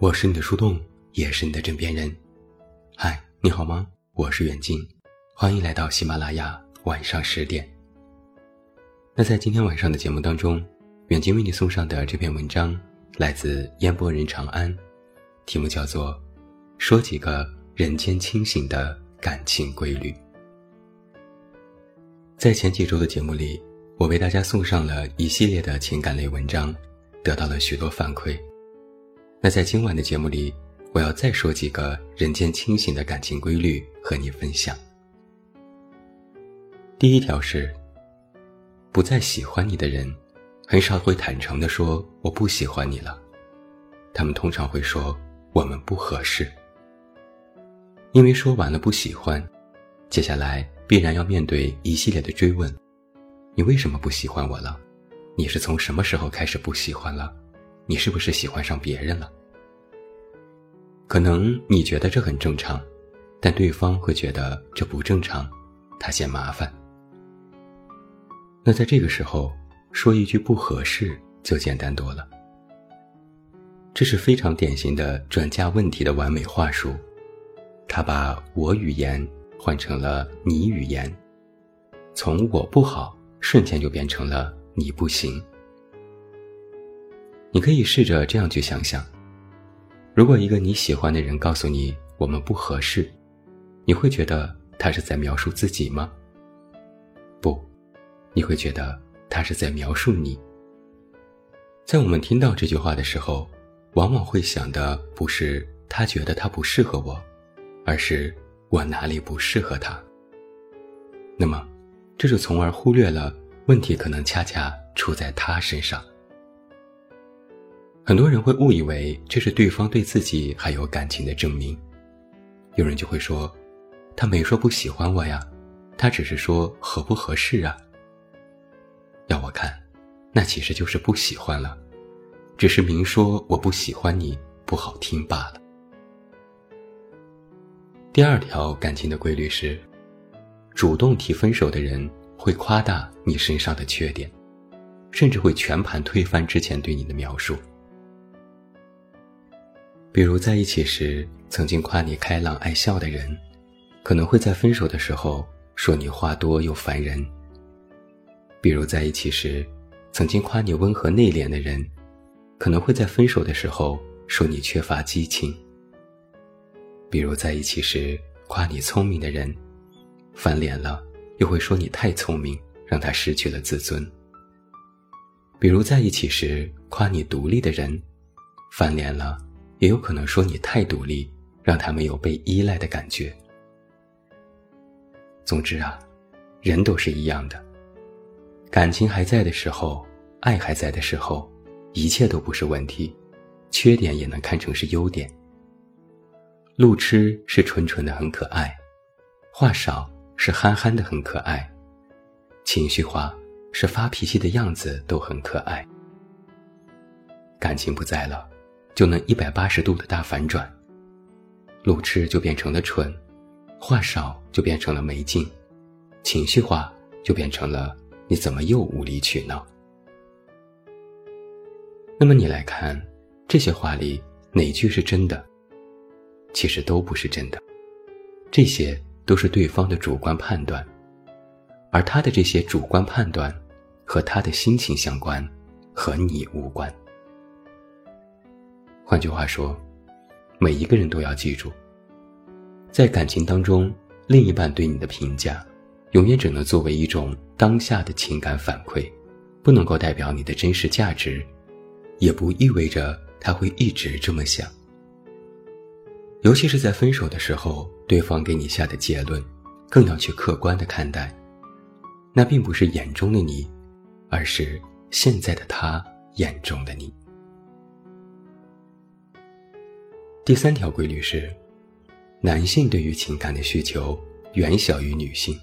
我是你的树洞，也是你的枕边人。嗨，你好吗？我是远近，欢迎来到喜马拉雅晚上十点。那在今天晚上的节目当中，远近为你送上的这篇文章来自烟波人长安，题目叫做《说几个人间清醒的感情规律》。在前几周的节目里，我为大家送上了一系列的情感类文章。得到了许多反馈。那在今晚的节目里，我要再说几个人间清醒的感情规律和你分享。第一条是，不再喜欢你的人，很少会坦诚地说我不喜欢你了，他们通常会说我们不合适。因为说完了不喜欢，接下来必然要面对一系列的追问：你为什么不喜欢我了？你是从什么时候开始不喜欢了？你是不是喜欢上别人了？可能你觉得这很正常，但对方会觉得这不正常，他嫌麻烦。那在这个时候说一句不合适就简单多了。这是非常典型的转嫁问题的完美话术，他把我语言换成了你语言，从我不好瞬间就变成了。你不行。你可以试着这样去想想：如果一个你喜欢的人告诉你我们不合适，你会觉得他是在描述自己吗？不，你会觉得他是在描述你。在我们听到这句话的时候，往往会想的不是他觉得他不适合我，而是我哪里不适合他。那么，这就从而忽略了。问题可能恰恰出在他身上。很多人会误以为这是对方对自己还有感情的证明。有人就会说：“他没说不喜欢我呀，他只是说合不合适啊。”要我看，那其实就是不喜欢了，只是明说我不喜欢你不好听罢了。第二条感情的规律是，主动提分手的人。会夸大你身上的缺点，甚至会全盘推翻之前对你的描述。比如在一起时曾经夸你开朗爱笑的人，可能会在分手的时候说你话多又烦人；比如在一起时曾经夸你温和内敛的人，可能会在分手的时候说你缺乏激情；比如在一起时夸你聪明的人，翻脸了。又会说你太聪明，让他失去了自尊。比如在一起时夸你独立的人，翻脸了，也有可能说你太独立，让他没有被依赖的感觉。总之啊，人都是一样的，感情还在的时候，爱还在的时候，一切都不是问题，缺点也能看成是优点。路痴是纯纯的很可爱，话少。是憨憨的很可爱，情绪化是发脾气的样子都很可爱。感情不在了，就能一百八十度的大反转，路痴就变成了蠢，话少就变成了没劲，情绪化就变成了你怎么又无理取闹？那么你来看，这些话里哪句是真的？其实都不是真的，这些。都是对方的主观判断，而他的这些主观判断和他的心情相关，和你无关。换句话说，每一个人都要记住，在感情当中，另一半对你的评价，永远只能作为一种当下的情感反馈，不能够代表你的真实价值，也不意味着他会一直这么想。尤其是在分手的时候，对方给你下的结论，更要去客观的看待。那并不是眼中的你，而是现在的他眼中的你。第三条规律是，男性对于情感的需求远小于女性。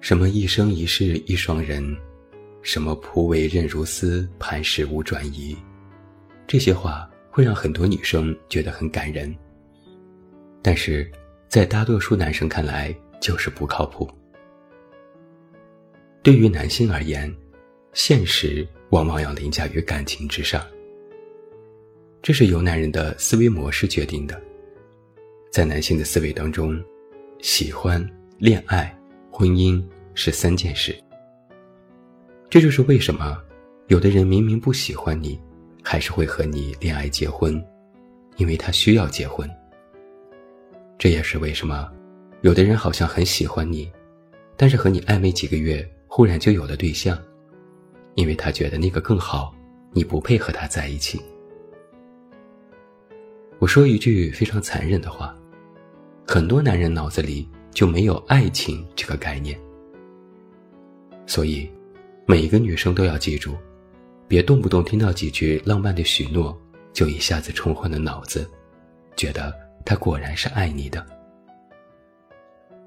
什么一生一世一双人，什么仆为刃如丝，磐石无转移，这些话。会让很多女生觉得很感人，但是在大多数男生看来就是不靠谱。对于男性而言，现实往往要凌驾于感情之上。这是由男人的思维模式决定的。在男性的思维当中，喜欢、恋爱、婚姻是三件事。这就是为什么有的人明明不喜欢你，还是会和你恋爱结婚，因为他需要结婚。这也是为什么有的人好像很喜欢你，但是和你暧昧几个月，忽然就有了对象，因为他觉得那个更好，你不配和他在一起。我说一句非常残忍的话，很多男人脑子里就没有爱情这个概念。所以，每一个女生都要记住，别动不动听到几句浪漫的许诺，就一下子冲昏了脑子，觉得他果然是爱你的。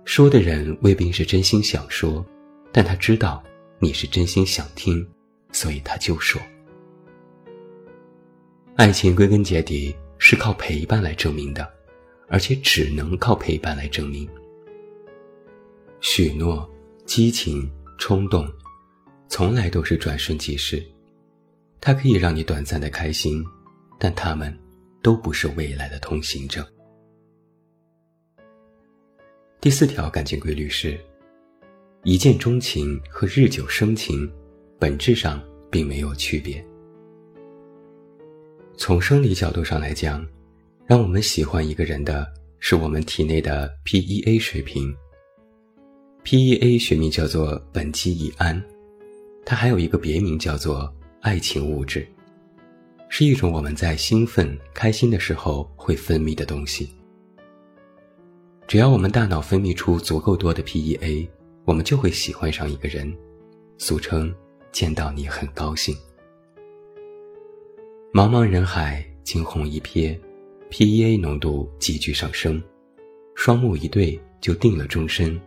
说的人未必是真心想说，但他知道你是真心想听，所以他就说。爱情归根结底。是靠陪伴来证明的，而且只能靠陪伴来证明。许诺、激情、冲动，从来都是转瞬即逝，它可以让你短暂的开心，但它们都不是未来的通行证。第四条感情规律是：一见钟情和日久生情，本质上并没有区别。从生理角度上来讲，让我们喜欢一个人的是我们体内的 PEA 水平。PEA 学名叫做苯基乙胺，它还有一个别名叫做爱情物质，是一种我们在兴奋、开心的时候会分泌的东西。只要我们大脑分泌出足够多的 PEA，我们就会喜欢上一个人，俗称见到你很高兴。茫茫人海，惊鸿一瞥，PEA 浓度急剧上升，双目一对就定了终身，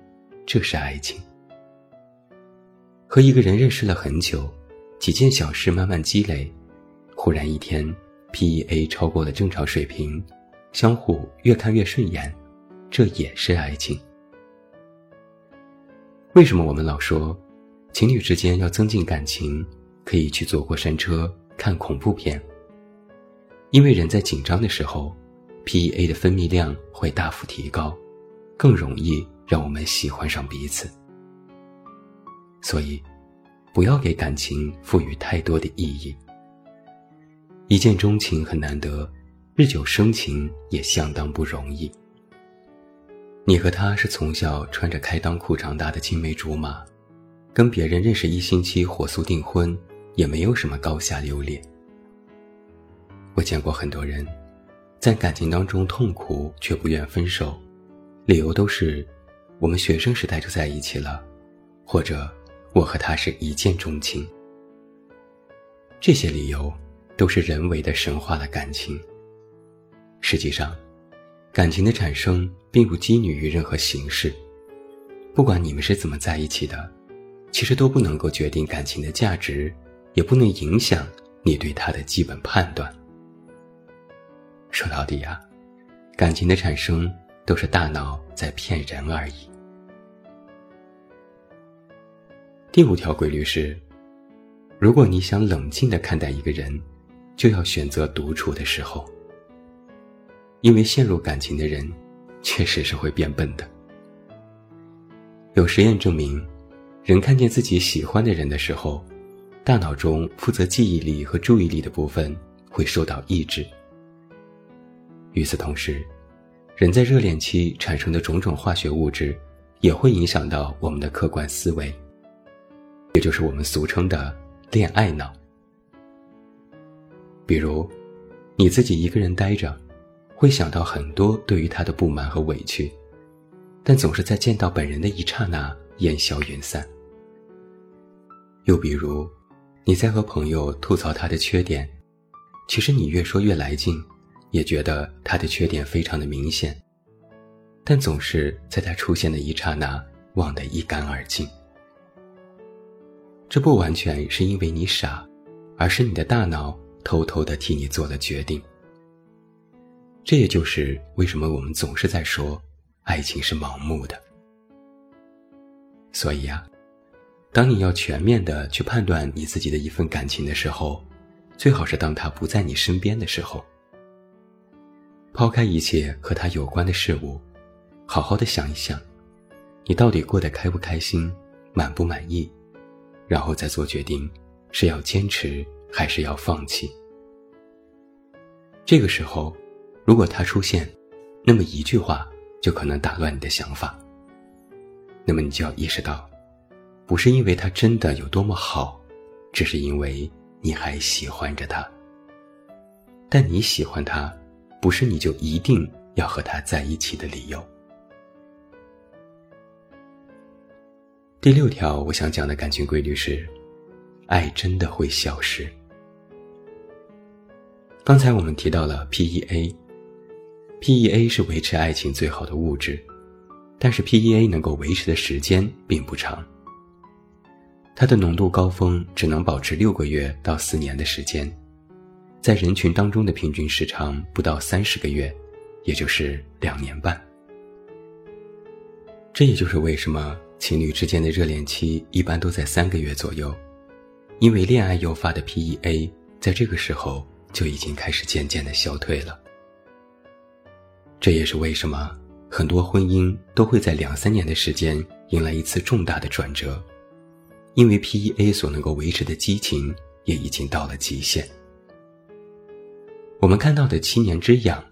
这是爱情。和一个人认识了很久，几件小事慢慢积累，忽然一天，PEA 超过了正常水平，相互越看越顺眼，这也是爱情。为什么我们老说，情侣之间要增进感情，可以去坐过山车，看恐怖片？因为人在紧张的时候，PEA 的分泌量会大幅提高，更容易让我们喜欢上彼此。所以，不要给感情赋予太多的意义。一见钟情很难得，日久生情也相当不容易。你和他是从小穿着开裆裤长大的青梅竹马，跟别人认识一星期火速订婚，也没有什么高下优劣。我见过很多人，在感情当中痛苦却不愿分手，理由都是我们学生时代就在一起了，或者我和他是一见钟情。这些理由都是人为的神话了感情。实际上，感情的产生并不基于于任何形式，不管你们是怎么在一起的，其实都不能够决定感情的价值，也不能影响你对他的基本判断。说到底呀，感情的产生都是大脑在骗人而已。第五条规律是：如果你想冷静的看待一个人，就要选择独处的时候。因为陷入感情的人，确实是会变笨的。有实验证明，人看见自己喜欢的人的时候，大脑中负责记忆力和注意力的部分会受到抑制。与此同时，人在热恋期产生的种种化学物质，也会影响到我们的客观思维，也就是我们俗称的“恋爱脑”。比如，你自己一个人待着，会想到很多对于他的不满和委屈，但总是在见到本人的一刹那烟消云散。又比如，你在和朋友吐槽他的缺点，其实你越说越来劲。也觉得他的缺点非常的明显，但总是在他出现的一刹那忘得一干二净。这不完全是因为你傻，而是你的大脑偷偷的替你做了决定。这也就是为什么我们总是在说，爱情是盲目的。所以啊，当你要全面的去判断你自己的一份感情的时候，最好是当他不在你身边的时候。抛开一切和他有关的事物，好好的想一想，你到底过得开不开心，满不满意，然后再做决定，是要坚持还是要放弃。这个时候，如果他出现，那么一句话就可能打乱你的想法。那么你就要意识到，不是因为他真的有多么好，只是因为你还喜欢着他。但你喜欢他。不是你就一定要和他在一起的理由。第六条，我想讲的感情规律是：爱真的会消失。刚才我们提到了 PEA，PEA 是维持爱情最好的物质，但是 PEA 能够维持的时间并不长。它的浓度高峰只能保持六个月到四年的时间。在人群当中的平均时长不到三十个月，也就是两年半。这也就是为什么情侣之间的热恋期一般都在三个月左右，因为恋爱诱发的 PEA 在这个时候就已经开始渐渐的消退了。这也是为什么很多婚姻都会在两三年的时间迎来一次重大的转折，因为 PEA 所能够维持的激情也已经到了极限。我们看到的七年之痒，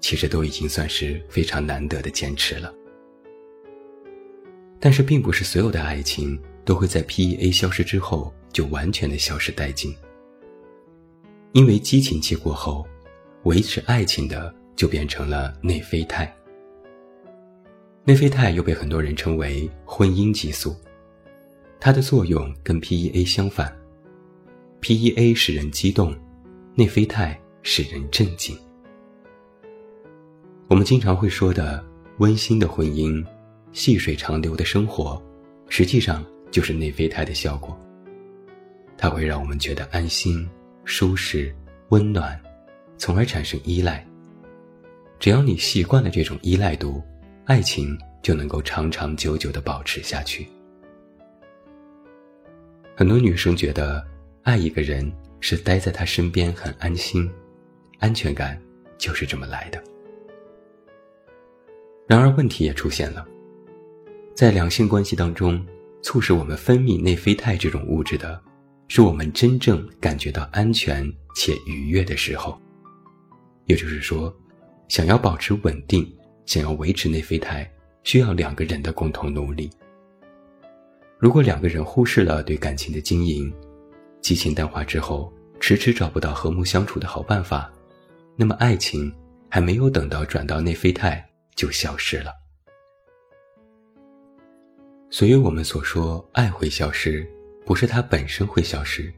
其实都已经算是非常难得的坚持了。但是，并不是所有的爱情都会在 PEA 消失之后就完全的消失殆尽。因为激情期过后，维持爱情的就变成了内啡肽。内啡肽又被很多人称为婚姻激素，它的作用跟 PEA 相反，PEA 使人激动，内啡肽。使人震惊。我们经常会说的温馨的婚姻、细水长流的生活，实际上就是内啡肽的效果。它会让我们觉得安心、舒适、温暖，从而产生依赖。只要你习惯了这种依赖度，爱情就能够长长久久的保持下去。很多女生觉得爱一个人是待在他身边很安心。安全感就是这么来的。然而，问题也出现了，在两性关系当中，促使我们分泌内啡肽这种物质的，是我们真正感觉到安全且愉悦的时候。也就是说，想要保持稳定，想要维持内啡肽，需要两个人的共同努力。如果两个人忽视了对感情的经营，激情淡化之后，迟迟找不到和睦相处的好办法。那么，爱情还没有等到转到内啡肽就消失了。所以，我们所说爱会消失，不是它本身会消失，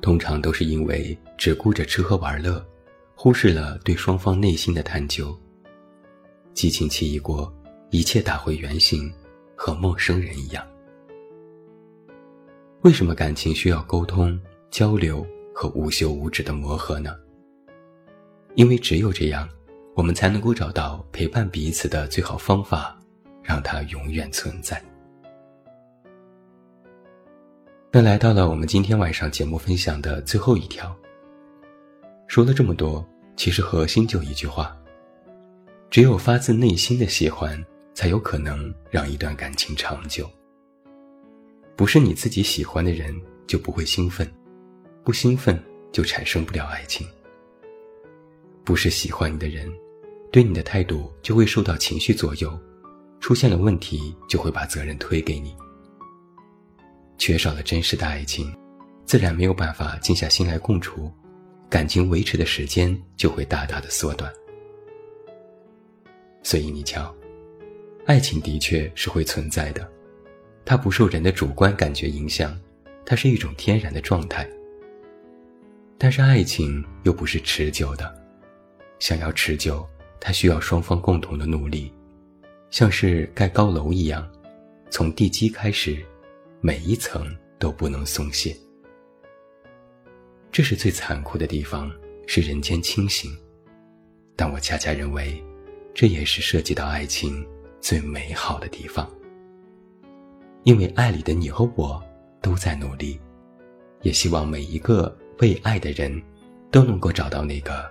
通常都是因为只顾着吃喝玩乐，忽视了对双方内心的探究。激情期一过，一切打回原形，和陌生人一样。为什么感情需要沟通、交流和无休无止的磨合呢？因为只有这样，我们才能够找到陪伴彼此的最好方法，让它永远存在。那来到了我们今天晚上节目分享的最后一条。说了这么多，其实核心就一句话：只有发自内心的喜欢，才有可能让一段感情长久。不是你自己喜欢的人就不会兴奋，不兴奋就产生不了爱情。不是喜欢你的人，对你的态度就会受到情绪左右，出现了问题就会把责任推给你。缺少了真实的爱情，自然没有办法静下心来共处，感情维持的时间就会大大的缩短。所以你瞧，爱情的确是会存在的，它不受人的主观感觉影响，它是一种天然的状态。但是爱情又不是持久的。想要持久，它需要双方共同的努力，像是盖高楼一样，从地基开始，每一层都不能松懈。这是最残酷的地方，是人间清醒。但我恰恰认为，这也是涉及到爱情最美好的地方。因为爱里的你和我都在努力，也希望每一个被爱的人，都能够找到那个。